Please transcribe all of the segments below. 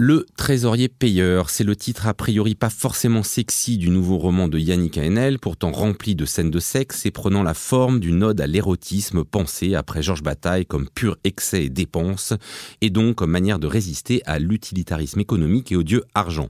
Le trésorier payeur, c'est le titre a priori pas forcément sexy du nouveau roman de Yannick Haenel, pourtant rempli de scènes de sexe et prenant la forme d'une ode à l'érotisme pensé après Georges Bataille comme pur excès et dépense, et donc comme manière de résister à l'utilitarisme économique et au dieu argent.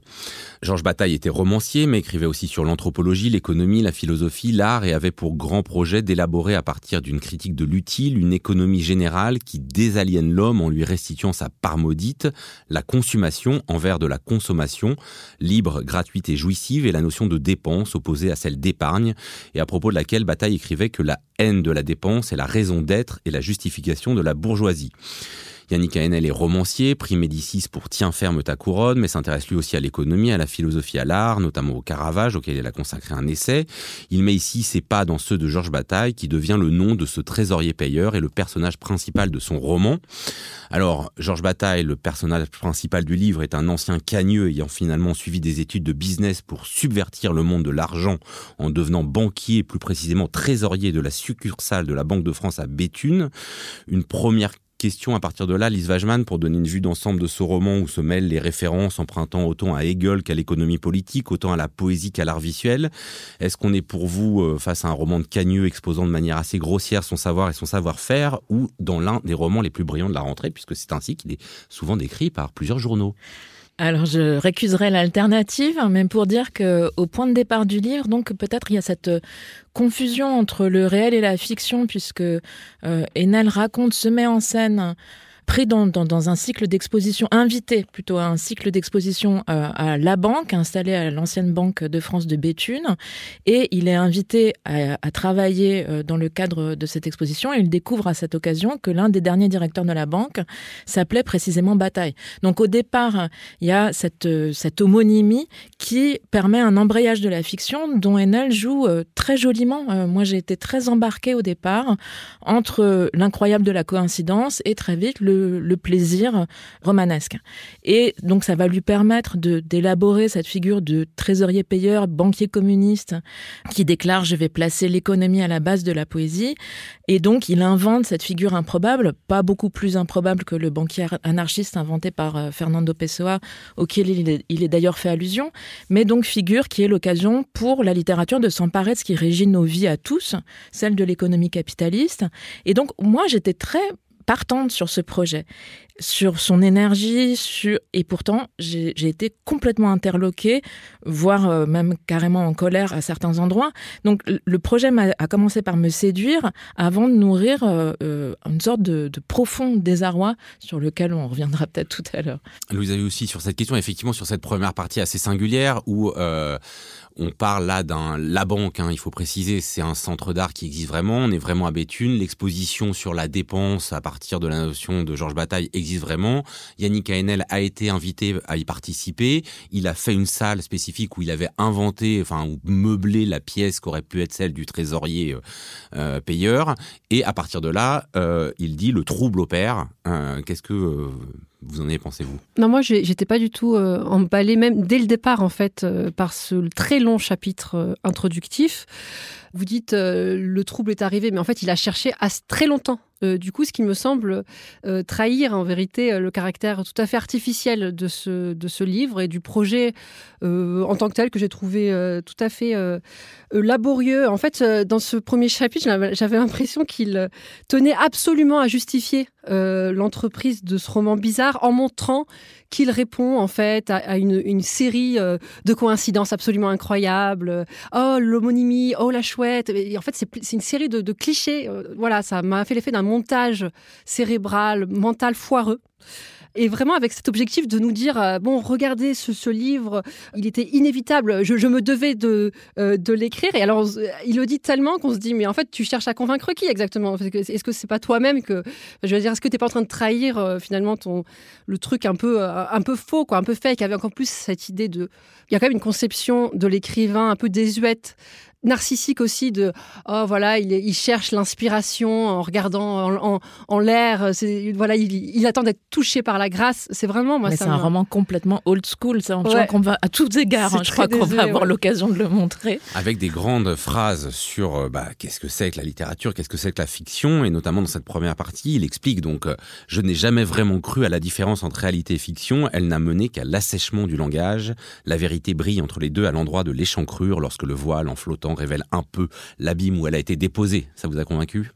Georges Bataille était romancier, mais écrivait aussi sur l'anthropologie, l'économie, la philosophie, l'art, et avait pour grand projet d'élaborer à partir d'une critique de l'utile une économie générale qui désaliène l'homme en lui restituant sa part maudite, la consommation envers de la consommation, libre, gratuite et jouissive, et la notion de dépense opposée à celle d'épargne, et à propos de laquelle Bataille écrivait que la haine de la dépense est la raison d'être et la justification de la bourgeoisie. Yannick Haenel est romancier, prix Médicis pour Tiens ferme ta couronne, mais s'intéresse lui aussi à l'économie, à la philosophie, à l'art, notamment au Caravage, auquel il a consacré un essai. Il met ici ses pas dans ceux de Georges Bataille, qui devient le nom de ce trésorier payeur et le personnage principal de son roman. Alors, Georges Bataille, le personnage principal du livre, est un ancien cagneux ayant finalement suivi des études de business pour subvertir le monde de l'argent en devenant banquier, plus précisément trésorier de la succursale de la Banque de France à Béthune. Une première question à partir de là, Lise Wajman, pour donner une vue d'ensemble de ce roman où se mêlent les références empruntant autant à Hegel qu'à l'économie politique, autant à la poésie qu'à l'art visuel. Est-ce qu'on est pour vous euh, face à un roman de Cagneux exposant de manière assez grossière son savoir et son savoir-faire ou dans l'un des romans les plus brillants de la rentrée, puisque c'est ainsi qu'il est souvent décrit par plusieurs journaux? Alors je récuserai l'alternative, même pour dire que au point de départ du livre, donc peut-être il y a cette confusion entre le réel et la fiction, puisque euh, Enel raconte, se met en scène pris dans, un cycle d'exposition, invité plutôt à un cycle d'exposition euh, à la banque, installé à l'ancienne banque de France de Béthune. Et il est invité à, travailler euh, dans le cadre de cette exposition. Il découvre à cette occasion que l'un des derniers directeurs de la banque s'appelait précisément Bataille. Donc au départ, il y a cette, cette homonymie qui permet un embrayage de la fiction dont Enel joue euh, très joliment. moi, j'ai été très embarquée au départ entre l'incroyable de la coïncidence et très vite le le, plaisir romanesque. Et donc ça va lui permettre d'élaborer cette figure de trésorier payeur, banquier communiste, qui déclare je vais placer l'économie à la base de la poésie. Et donc il invente cette figure improbable, pas beaucoup plus improbable que le banquier anarchiste inventé par euh, Fernando Pessoa, auquel il il est d'ailleurs fait allusion, mais donc figure qui est l'occasion pour la littérature de s'emparer de ce qui régit nos vies à tous, celle de l'économie capitaliste. Et donc moi j'étais très partante sur ce projet, sur son énergie, sur... et pourtant j'ai été complètement interloquée, voire euh, même carrément en colère à certains endroits. Donc le projet a, commencé par me séduire avant de nourrir euh, euh, une sorte de, profond désarroi sur lequel on reviendra peut-être tout à l'heure. Louise a eu aussi sur cette question, effectivement sur cette première partie assez singulière où on parle là d'un la banque, hein, il faut préciser, c'est un centre d'art qui existe vraiment. On est vraiment à Béthune. L'exposition sur la dépense à partir de la notion de Georges Bataille existe vraiment. Yannick Haenel a été invité à y participer. Il a fait une salle spécifique où il avait inventé, enfin, ou meublé la pièce qu'aurait pu être celle du trésorier euh, euh, payeur. Et à partir de là, euh, il dit le trouble opère. Qu'est-ce que vous en avez pensé, vous? Non, moi, j'étais pas du tout euh, emballée, même dès le départ, en fait, par ce très long chapitre introductif. Vous dites le trouble est arrivé, mais en fait, il a cherché à très longtemps euh, du coup, ce qui me semble euh, trahir en vérité euh, le caractère tout à fait artificiel de ce, de ce livre et du projet en tant que tel que j'ai trouvé tout à fait laborieux. En fait, dans ce premier chapitre, j'avais l'impression qu'il tenait absolument à justifier l'entreprise de ce roman bizarre en montrant qu'il répond en fait à, une, série de coïncidences absolument incroyables. Oh, l'homonymie, oh, la chouette. Et en fait, c'est une série de, de clichés. voilà, ça m'a fait l'effet d'un montage cérébral, mental foireux. Et vraiment avec cet objectif de nous dire, euh, bon, regardez ce, livre, il était inévitable, je, me devais de, euh, de l'écrire. Et alors, il le dit tellement qu'on se dit, mais en fait, tu cherches à convaincre qui exactement? Est-ce que c'est pas toi-même que, je veux dire, est-ce que tu n'es pas en train de trahir euh, finalement ton, le truc un peu, un peu faux, quoi, un peu fake, avec encore plus cette idée de... Il y a quand même une conception de l'écrivain un peu désuète narcissique aussi de oh voilà il, il cherche l'inspiration en regardant en, en, l'air voilà il, il attend d'être touché par la grâce c'est vraiment moi c'est un roman complètement old school c'est un ouais. qu'on va à tous égards hein, je crois qu'on va avoir ouais. l'occasion de le montrer avec des grandes phrases sur euh, bah, qu'est-ce que c'est que la littérature qu'est-ce que c'est que la fiction et notamment dans cette première partie il explique donc euh, je n'ai jamais vraiment cru à la différence entre réalité et fiction elle n'a mené qu'à l'assèchement du langage la vérité brille entre les deux à l'endroit de l'échancrure lorsque le voile en flottant révèle un peu l'abîme où elle a été déposée. Ça vous a convaincu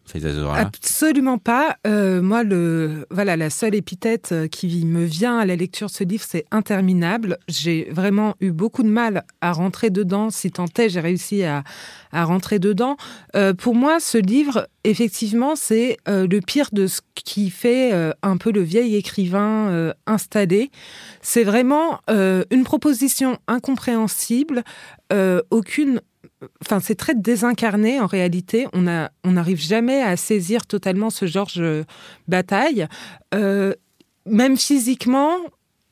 Absolument pas. Euh, moi, le, voilà, la seule épithète euh, qui me vient à la lecture de ce livre, c'est interminable. J'ai vraiment eu beaucoup de mal à rentrer dedans. Si tant est, j'ai réussi à, à rentrer dedans. Euh, pour moi, ce livre, effectivement, c'est le pire de ce qui fait un peu le vieil écrivain euh, installé. C'est vraiment une proposition incompréhensible, aucune Enfin, c'est très désincarné en réalité. On a, on n'arrive jamais à saisir totalement ce Georges Bataille. Euh, même physiquement,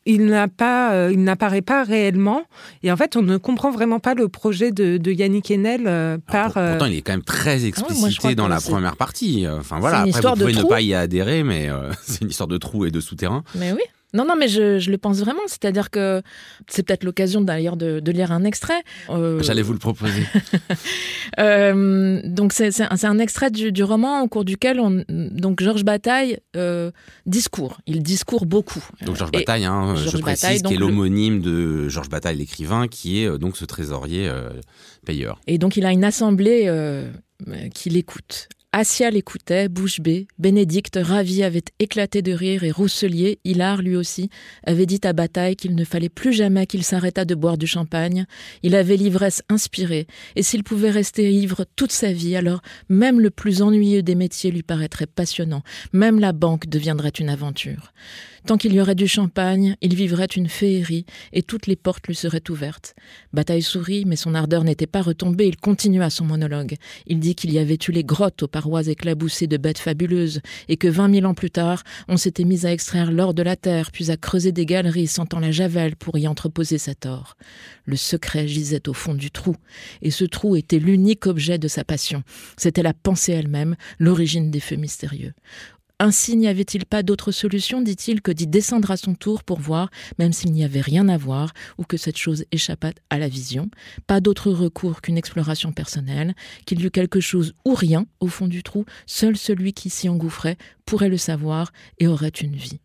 il n'a pas, euh, il n'apparaît pas réellement. Et en fait, on ne comprend vraiment pas le projet de, de Yannick Enel euh, par. Pourtant, il est quand même très explicité ah ouais, dans la première partie. Enfin voilà, après vous pouvez ne pas y adhérer, mais euh, c'est une histoire de trou et de souterrain. Mais oui. Non, non, mais je, je le pense vraiment. C'est-à-dire que c'est peut-être l'occasion d'ailleurs de, de, lire un extrait. Euh... J'allais vous le proposer. euh, donc c'est un, un extrait du, du, roman au cours duquel on, donc Georges Bataille euh, discourt. Il discourt beaucoup. Donc Georges Bataille, hein, je précise, Bataille, qui est l'homonyme de Georges Bataille, l'écrivain, qui est euh, donc ce trésorier payeur. Et donc il a une assemblée qui l'écoute. Assia l'écoutait, bouche bée. Bénédicte, ravi, avait éclaté de rire et Rousselier, hilar lui aussi, avait dit à Bataille qu'il ne fallait plus jamais qu'il s'arrêtât de boire du champagne. Il avait l'ivresse inspirée, et s'il pouvait rester ivre toute sa vie, alors même le plus ennuyeux des métiers lui paraîtrait passionnant, même la banque deviendrait une aventure. Tant qu'il y aurait du champagne, il vivrait une féerie et toutes les portes lui seraient ouvertes. Bataille sourit, mais son ardeur n'était pas retombée. Il continua son monologue. Il dit qu'il y avait eu les grottes aux parois éclaboussées de bêtes fabuleuses et que vingt mille ans plus tard, on s'était mis à extraire l'or de la terre, puis à creuser des galeries sentant la javel pour y entreposer cet or. Le secret gisait au fond du trou, et ce trou était l'unique objet de sa passion. C'était la pensée elle-même, l'origine des feux mystérieux. Ainsi n'y avait-il pas d'autre solution, dit-il, que d'y descendre à son tour pour voir, même s'il n'y avait rien à voir, ou que cette chose échappât à la vision? Pas d'autre recours qu'une exploration personnelle, qu'il y eût quelque chose ou rien au fond du trou, seul celui qui s'y engouffrait pourrait le savoir et aurait une vie.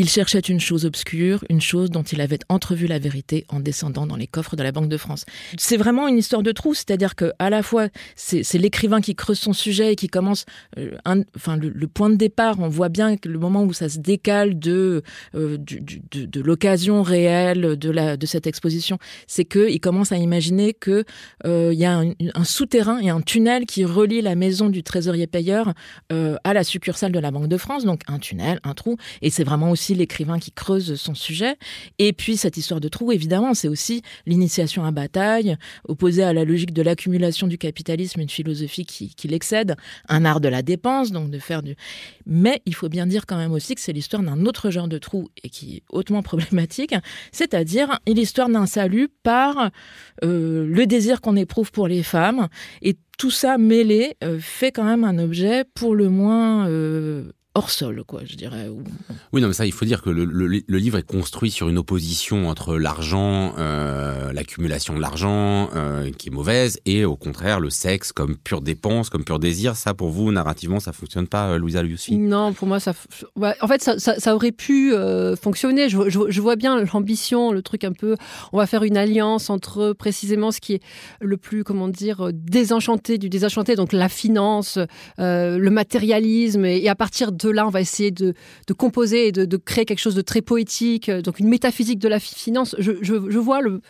Il cherchait une chose obscure, une chose dont il avait entrevu la vérité en descendant dans les coffres de la Banque de France. C'est vraiment une histoire de trou, c'est-à-dire que à la fois c'est l'écrivain qui creuse son sujet et qui commence, euh, enfin le, point de départ, on voit bien que le moment où ça se décale de euh, l'occasion réelle de cette exposition, c'est que il commence à imaginer que euh, il y a un, un souterrain et un tunnel qui relie la maison du trésorier payeur euh, à la succursale de la Banque de France, donc un tunnel, un trou, et c'est vraiment aussi l'écrivain qui creuse son sujet. Et puis cette histoire de trou, évidemment, c'est aussi l'initiation à bataille, opposée à la logique de l'accumulation du capitalisme, une philosophie qui, qui l'excède, un art de la dépense, donc de faire du. Mais il faut bien dire quand même aussi que c'est l'histoire d'un autre genre de trou et qui est hautement problématique, c'est-à-dire l'histoire d'un salut par euh, le désir qu'on éprouve pour les femmes et tout ça mêlé euh, fait quand même un objet pour le moins euh, hors sol, quoi, je dirais. Oui, non, mais ça, il faut dire que le, le, le livre est construit sur une opposition entre l'argent, euh, l'accumulation de l'argent, euh, qui est mauvaise, et au contraire, le sexe comme pure dépense, comme pur désir. Ça, pour vous, narrativement, ça fonctionne pas, euh, Louisa Lucy Non, pour moi, ça. Ouais, en fait, ça, ça, ça aurait pu euh, fonctionner. Je, je, je, vois bien l'ambition, le truc un peu. On va faire une alliance entre précisément ce qui est le plus, comment dire, désenchanté du désenchanté, donc la finance, le matérialisme, et, et à partir de là, on va essayer de, composer et de, créer quelque chose de très poétique, donc une métaphysique de la finance. Je vois le,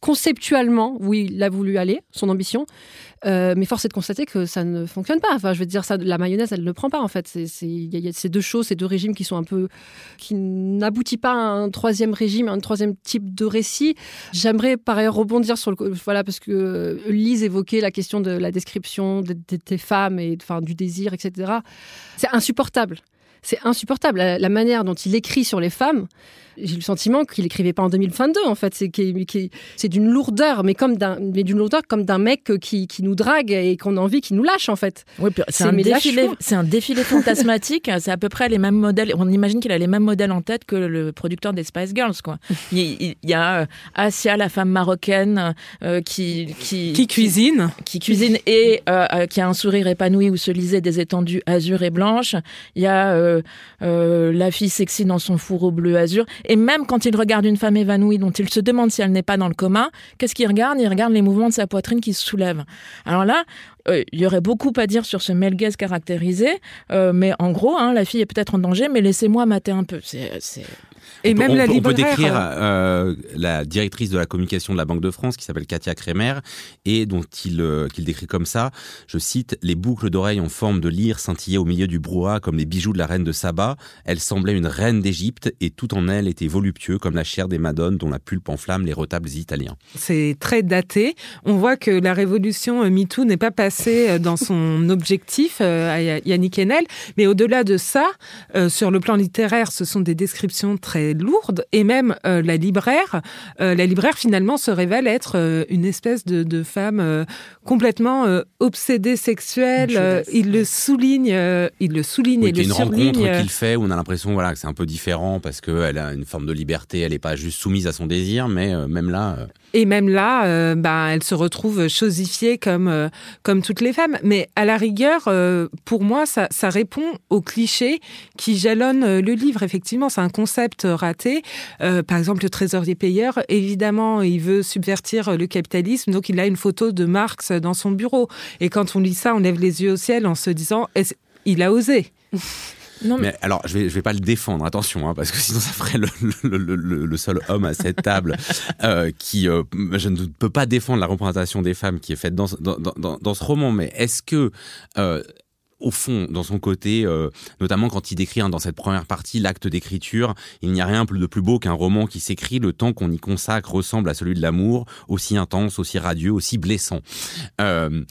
conceptuellement où il a voulu aller, son ambition, euh, mais force est de constater que ça ne fonctionne pas. Enfin, je veux dire, ça, la mayonnaise, elle ne prend pas en fait. Il y, a ces deux choses, ces deux régimes qui sont un peu, qui n'aboutit pas à un troisième régime, à un troisième type de récit. J'aimerais par ailleurs rebondir sur le, voilà, parce que Lise évoquait la question de la description des de, de, femmes et enfin du désir, etc. C'est insupportable c'est insupportable. La, manière dont il écrit sur les femmes, j'ai le sentiment qu'il écrivait pas en 2022 en fait. C'est c'est d'une lourdeur, mais comme d'un mais d'une lourdeur comme d'un mec qui, qui, nous drague et qu'on a envie qu'il nous lâche en fait. Oui, c'est un défilé, c'est un défilé fantasmatique. c'est à peu près les mêmes modèles. On imagine qu'il a les mêmes modèles en tête que le producteur des Spice Girls quoi. Il, y a euh, Asia, la femme marocaine euh, qui, qui, qui cuisine, qui, cuisine et euh, qui a un sourire épanoui où se lisaient des étendues azur et blanches. Il y a la fille sexy dans son fourreau bleu azur. Et même quand il regarde une femme évanouie dont il se demande si elle n'est pas dans le coma, qu'est-ce qu'il regarde? Il regarde les mouvements de sa poitrine qui se soulèvent. Alors là, euh, il y aurait beaucoup à dire sur ce male caractérisé, euh, mais en gros, hein, la fille est peut-être en danger, mais laissez-moi mater un peu. C'est et on même peut, la on peut décrire euh, la directrice de la communication de la Banque de France, qui s'appelle Katia Kremer, et dont il euh, qu'il décrit comme ça. Je cite les boucles d'oreilles en forme de lyre scintillaient au milieu du brouhaha comme les bijoux de la reine de Saba. Elle semblait une reine d'Égypte, et tout en elle était voluptueux comme la chair des madones dont la pulpe enflamme les retables italiens. C'est très daté. On voit que la révolution euh, MeToo n'est pas passée dans son objectif à Yannick Enel, mais au-delà de ça, sur le plan littéraire, ce sont des descriptions très lourde et même euh, la libraire, euh, la libraire finalement se révèle être euh, une espèce de, femme complètement obsédée sexuelle. il le souligne, il le souligne et le une rencontre qu'il fait où on a l'impression voilà que c'est un peu différent parce qu'elle a une forme de liberté, elle n'est pas juste soumise à son désir, mais même là. Et même là, bah, elle se retrouve chosifiée comme comme toutes les femmes. Mais à la rigueur, pour moi, ça, ça répond au cliché qui jalonne le livre. Effectivement, c'est un concept raté. Euh, par exemple, le trésorier payeur, évidemment, il veut subvertir le capitalisme, donc il a une photo de Marx dans son bureau. Et quand on lit ça, on lève les yeux au ciel en se disant, il a osé? Non, mais... alors, je vais, je vais pas le défendre, attention, hein, parce que sinon ça ferait le, seul homme à cette table euh, qui, euh, je ne peux pas défendre la représentation des femmes qui est faite dans, dans, dans, ce roman. Mais est-ce que au fond, dans son côté, euh, notamment quand il décrit hein, dans cette première partie l'acte d'écriture, il n'y a rien de plus beau qu'un roman qui s'écrit, le temps qu'on y consacre ressemble à celui de l'amour, aussi intense, aussi radieux, aussi blessant. Euh,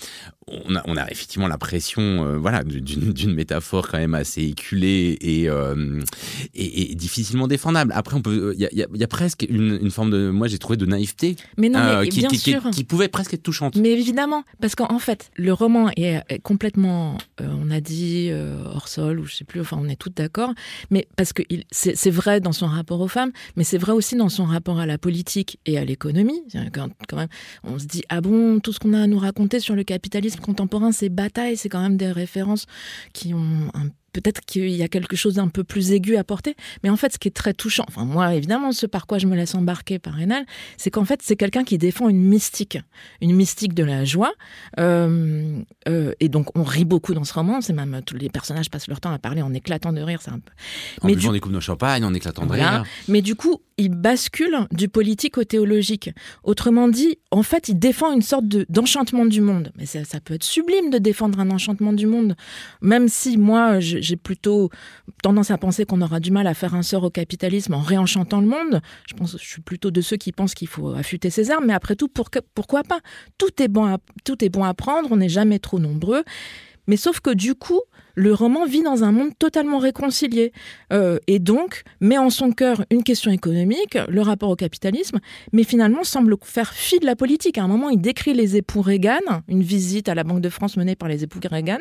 on a, on a effectivement la pression euh, voilà, d'une métaphore quand même assez éculée et, euh, et, difficilement défendable. Après, peut, il y a, y a, presque une, une, forme de, moi j'ai trouvé de naïveté, mais non, euh, qui, bien qui, sûr. qui, pouvait presque être touchante. Mais évidemment, parce qu'en fait, le roman est complètement, on a dit hors sol ou je sais plus, enfin on est tous d'accord, mais parce que c'est vrai dans son rapport aux femmes, mais c'est vrai aussi dans son rapport à la politique et à l'économie. Quand, quand même, on se dit ah bon, tout ce qu'on a à nous raconter sur le capitalisme contemporain, ces batailles, c'est quand même des références qui ont un peut-être qu'il y a quelque chose d'un peu plus aigu à porter. Mais en fait, ce qui est très touchant, enfin moi évidemment, ce par quoi je me laisse embarquer par Rénal, c'est qu'en fait c'est quelqu'un qui défend une mystique, une mystique de la joie. Euh, euh, et donc on rit beaucoup dans ce roman. C'est même tous les personnages passent leur temps à parler en éclatant de rire. C'est un peu. En Mais buvant du... des coupes de champagne, en éclatant de rire. Mais du coup, il bascule du politique au théologique. Autrement dit, en fait, il défend une sorte d'enchantement du monde. Mais ça, peut être sublime de défendre un enchantement du monde, même si moi, j'ai plutôt tendance à penser qu'on aura du mal à faire un sort au capitalisme en réenchantant le monde. Je pense, je suis plutôt de ceux qui pensent qu'il faut affûter ses armes, mais après tout, pourquoi pas? Tout est bon à, tout est bon à prendre, on n'est jamais trop nombreux. Mais sauf que du coup, le roman vit dans un monde totalement réconcilié euh, et donc met en son cœur une question économique, le rapport au capitalisme, mais finalement semble faire fi de la politique. À un moment, il décrit les époux Reagan, une visite à la Banque de France menée par les époux Reagan,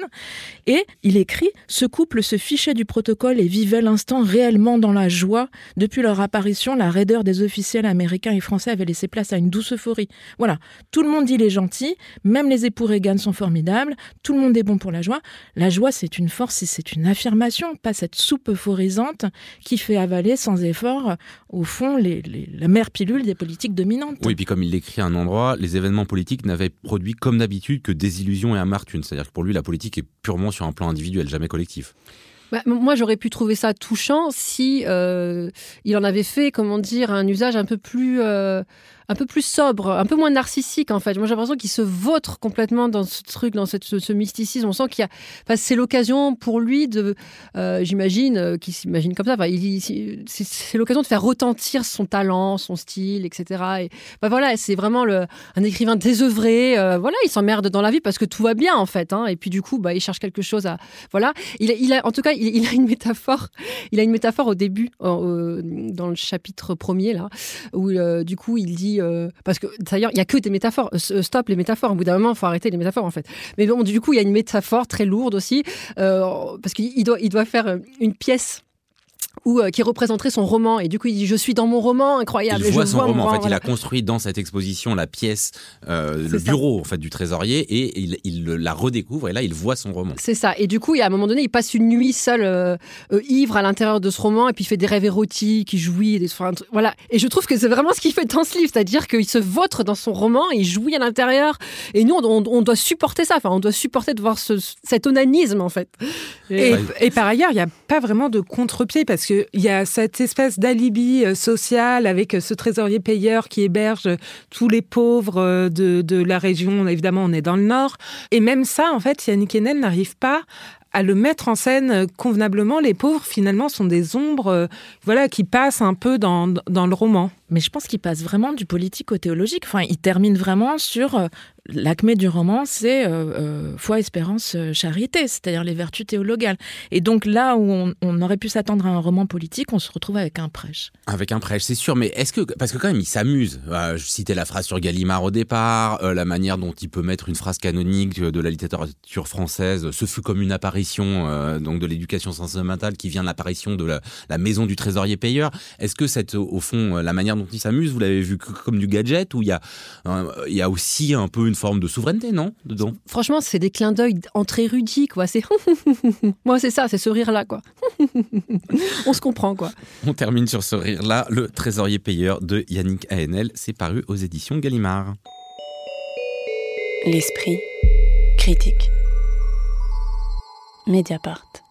et il écrit Ce couple se fichait du protocole et vivait l'instant réellement dans la joie. Depuis leur apparition, la raideur des officiels américains et français avait laissé place à une douce euphorie. Voilà, tout le monde dit les gentils, même les époux Reagan sont formidables, tout le monde est bon pour la joie. La joie, c'est une force c'est une affirmation, pas cette soupe euphorisante qui fait avaler sans effort, au fond, la mère pilule des politiques dominantes. Oui, et puis comme il l'écrit à un endroit, les événements politiques n'avaient produit comme d'habitude que désillusions et amartume. C'est-à-dire que pour lui, la politique est purement sur un plan individuel, jamais collectif. Bah, moi, j'aurais pu trouver ça touchant si euh, il en avait fait, comment dire, un usage un peu plus, euh, un peu plus sobre, un peu moins narcissique en fait. Moi j'ai l'impression qu'il se vautre complètement dans ce truc, dans ce, mysticisme. On sent qu'il y a, c'est l'occasion pour lui de, euh, j'imagine, euh, qu'il s'imagine comme ça. Enfin, c'est l'occasion de faire retentir son talent, son style, etc. Et voilà, c'est vraiment un écrivain désœuvré. Euh, voilà, il s'emmerde dans la vie parce que tout va bien en fait. Hein, et puis du coup, bah, il cherche quelque chose à, voilà. Il, il en tout cas, il, a une métaphore. Il a une métaphore au début, dans le chapitre premier là, où du coup il dit euh, parce que d'ailleurs, il y a que des métaphores. Euh, stop les métaphores. Au bout d'un moment, il faut arrêter les métaphores en fait. Mais bon, du coup, il y a une métaphore très lourde aussi euh, parce qu'il doit, il doit faire une pièce ou euh, qui représenterait son roman. Et du coup, il dit Je suis dans mon roman, incroyable. Il voit je son roman. en fait, il a construit dans cette exposition la pièce, euh, le bureau en fait, du trésorier et il, il, la redécouvre. Et là, il voit son roman. C'est ça. Et du coup, il, à un moment donné, il passe une nuit seul, euh, ivre à l'intérieur de ce roman et puis il fait des rêves érotiques, il jouit. Des... Voilà. Et je trouve que c'est vraiment ce qu'il fait dans ce livre. C'est-à-dire qu'il se vautre dans son roman, il jouit à l'intérieur. Et nous, on, on, doit supporter ça. Enfin, on doit supporter de voir ce, cet onanisme en fait. Et, et par ailleurs, il n'y a pas vraiment de contre-pied parce qu'il y a cette espèce d'alibi euh, social avec euh, ce trésorier payeur qui héberge tous les pauvres euh, de, la région. Évidemment, on est dans le nord. Et même ça, en fait, Yannick Enel n'arrive pas à le mettre en scène convenablement. Les pauvres, finalement, sont des ombres voilà, qui passent un peu dans le roman. Mais je pense qu'il passe vraiment du politique au théologique. Enfin, il termine vraiment sur l'acmé du roman, c'est euh, euh, foi, espérance, euh, charité, c'est-à-dire les vertus théologales. Et donc là où on, aurait pu s'attendre à un roman politique, on se retrouve avec un prêche. Avec un prêche, c'est sûr. Mais est-ce que parce que quand même il s'amuse. je citais la phrase sur Gallimard au départ, la manière dont il peut mettre une phrase canonique de la littérature française. Ce fut comme une apparition donc de l'éducation sentimentale qui vient de l'apparition de la, maison du trésorier payeur. Est-ce que cette au fond la manière dont il s'amuse, vous l'avez vu comme du gadget ou il y a il y a aussi un peu une forme de souveraineté, non Dedans? Franchement, c'est des clins d'œil entre érudits, quoi. C'est moi, c'est ça, c'est ce rire-là, quoi. On se comprend, quoi. On termine sur ce rire-là. Le trésorier payeur de Yannick ANL, c'est paru aux éditions Gallimard. L'esprit critique. Mediapart.